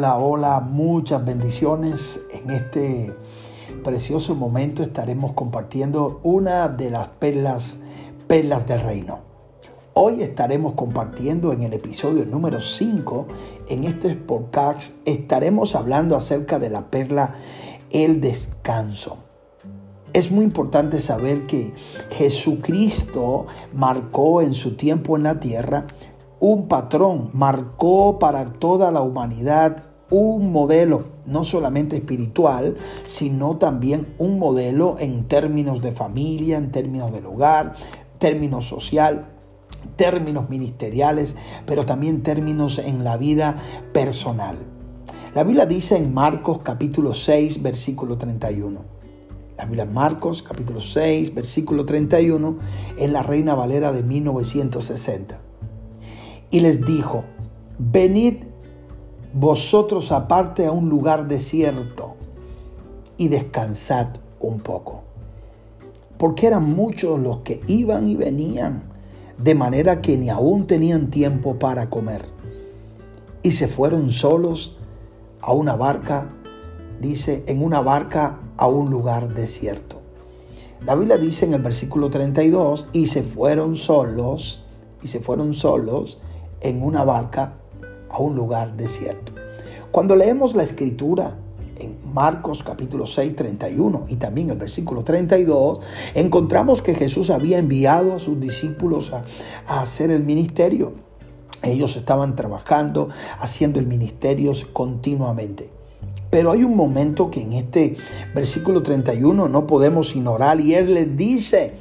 Hola, hola, muchas bendiciones. En este precioso momento estaremos compartiendo una de las perlas, perlas del reino. Hoy estaremos compartiendo en el episodio número 5, en este podcast, estaremos hablando acerca de la perla, el descanso. Es muy importante saber que Jesucristo marcó en su tiempo en la tierra un patrón, marcó para toda la humanidad un modelo, no solamente espiritual, sino también un modelo en términos de familia, en términos del hogar, términos social, términos ministeriales, pero también términos en la vida personal. La Biblia dice en Marcos capítulo 6, versículo 31. La Biblia Marcos capítulo 6, versículo 31 en la Reina Valera de 1960 y les dijo, venid vosotros aparte a un lugar desierto y descansad un poco. Porque eran muchos los que iban y venían, de manera que ni aún tenían tiempo para comer. Y se fueron solos a una barca, dice, en una barca a un lugar desierto. La Biblia dice en el versículo 32, y se fueron solos, y se fueron solos en una barca a un lugar desierto. Cuando leemos la escritura en Marcos capítulo 6, 31 y también el versículo 32, encontramos que Jesús había enviado a sus discípulos a, hacer el ministerio. Ellos estaban trabajando, haciendo el ministerio continuamente. Pero hay un momento que en este versículo 31 no podemos ignorar y Él les dice,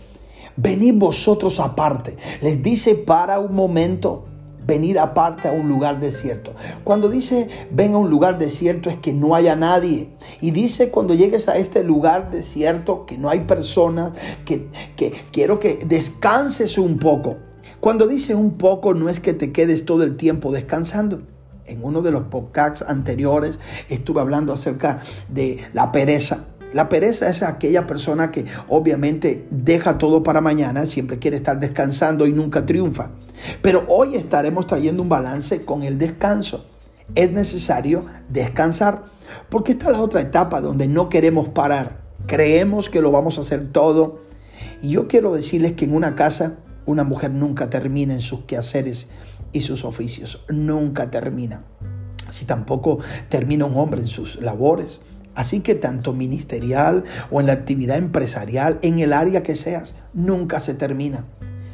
venid vosotros aparte. Les dice para un momento venir aparte a un lugar desierto. Cuando dice ven a un lugar desierto es que no haya nadie. Y dice cuando llegues a este lugar desierto que no hay personas, que, que quiero que descanses un poco. Cuando dice un poco no es que te quedes todo el tiempo descansando. En uno de los podcasts anteriores estuve hablando acerca de la pereza. La pereza es aquella persona que obviamente deja todo para mañana, siempre quiere estar descansando y nunca triunfa. Pero hoy estaremos trayendo un balance con el descanso. Es necesario descansar, porque está la otra etapa donde no queremos parar. Creemos que lo vamos a hacer todo. Y yo quiero decirles que en una casa una mujer nunca termina en sus quehaceres y sus oficios. Nunca termina. Así tampoco termina un hombre en sus labores. Así que tanto ministerial o en la actividad empresarial, en el área que seas, nunca se termina.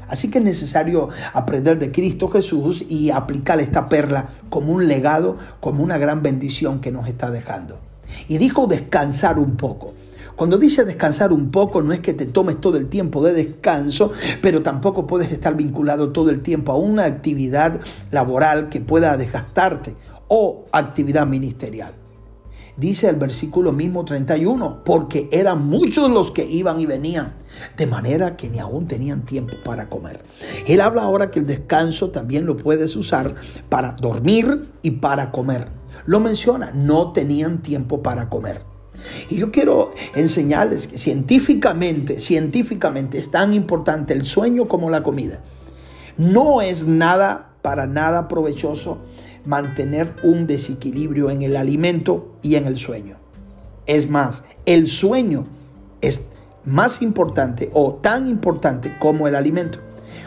Así que es necesario aprender de Cristo Jesús y aplicar esta perla como un legado, como una gran bendición que nos está dejando. Y dijo descansar un poco. Cuando dice descansar un poco, no es que te tomes todo el tiempo de descanso, pero tampoco puedes estar vinculado todo el tiempo a una actividad laboral que pueda desgastarte o actividad ministerial dice el versículo mismo 31, porque eran muchos los que iban y venían, de manera que ni aún tenían tiempo para comer. Él habla ahora que el descanso también lo puedes usar para dormir y para comer. Lo menciona, no tenían tiempo para comer. Y yo quiero enseñarles que científicamente, científicamente es tan importante el sueño como la comida. No es nada, para nada provechoso mantener un desequilibrio en el alimento y en el sueño. Es más, el sueño es más importante o tan importante como el alimento.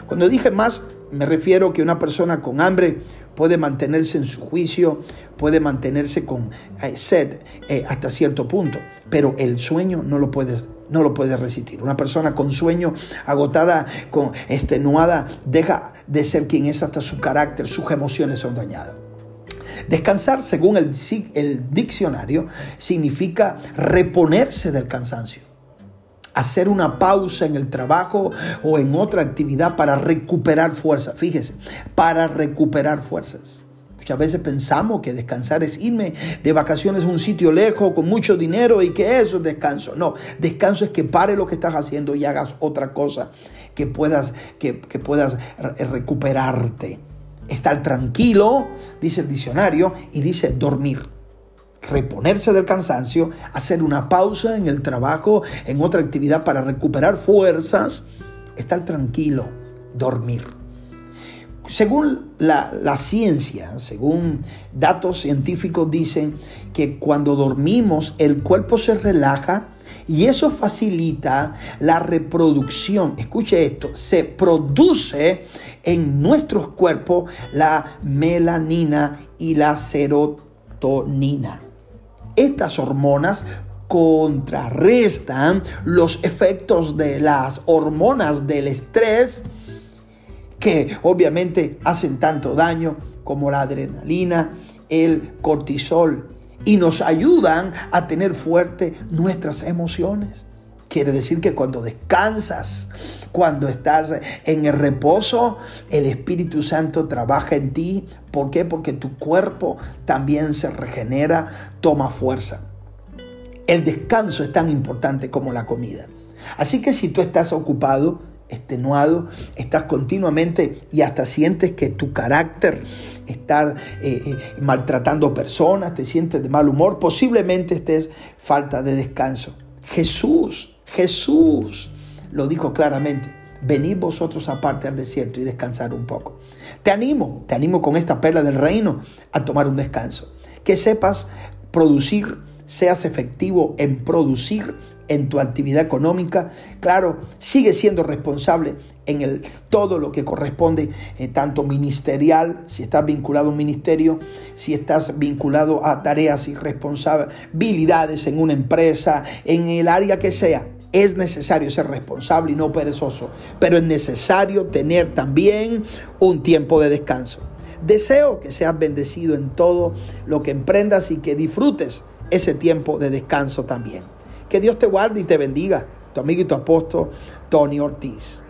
Cuando dije más, me refiero que una persona con hambre puede mantenerse en su juicio, puede mantenerse con eh, sed eh, hasta cierto punto, pero el sueño no lo puedes no lo puede resistir. Una persona con sueño, agotada, con extenuada, deja de ser quien es hasta su carácter, sus emociones son dañadas. Descansar, según el, diccionario, significa reponerse del cansancio hacer una pausa en el trabajo o en otra actividad para recuperar fuerzas. Fíjese, para recuperar fuerzas. Muchas veces pensamos que descansar es irme de vacaciones a un sitio lejos con mucho dinero y que eso es descanso. No, descanso es que pare lo que estás haciendo y hagas otra cosa que puedas, que puedas recuperarte estar tranquilo, dice el diccionario, y dice dormir. Reponerse del cansancio, hacer una pausa en el trabajo, en otra actividad para recuperar fuerzas, estar tranquilo, dormir. según la, la, ciencia, según datos científicos dicen que cuando dormimos el cuerpo se relaja y eso facilita la reproducción. Escuche esto, se produce en nuestros cuerpos la melanina y la serotonina. Estas hormonas contrarrestan los efectos de las hormonas del estrés que obviamente hacen tanto daño como la adrenalina, el cortisol y nos ayudan a tener fuerte nuestras emociones. Quiere decir que cuando descansas, cuando estás en el reposo, el Espíritu Santo trabaja en ti. ¿Por qué? Porque tu cuerpo también se regenera, toma fuerza. El descanso es tan importante como la comida. Así que si tú estás ocupado, extenuado, estás continuamente y hasta sientes que tu carácter está eh, eh, maltratando personas, te sientes de mal humor, posiblemente estés falta de descanso. Jesús, Jesús lo dijo claramente. Venid vosotros aparte al desierto y descansar un poco. Te animo, te animo con esta perla del reino a tomar un descanso. Que sepas producir seas efectivo en producir en tu actividad económica. Claro, sigue siendo responsable en el, todo lo que corresponde, eh, tanto ministerial, si estás vinculado a un ministerio, si estás vinculado a tareas y responsabilidades en una empresa, en el área que sea. Es necesario ser responsable y no perezoso, pero es necesario tener también un tiempo de descanso. Deseo que seas bendecido en todo lo que emprendas y que disfrutes ese tiempo de descanso también. Que Dios te guarde y te bendiga. Tu amigo y tu apóstol, Tony Ortiz.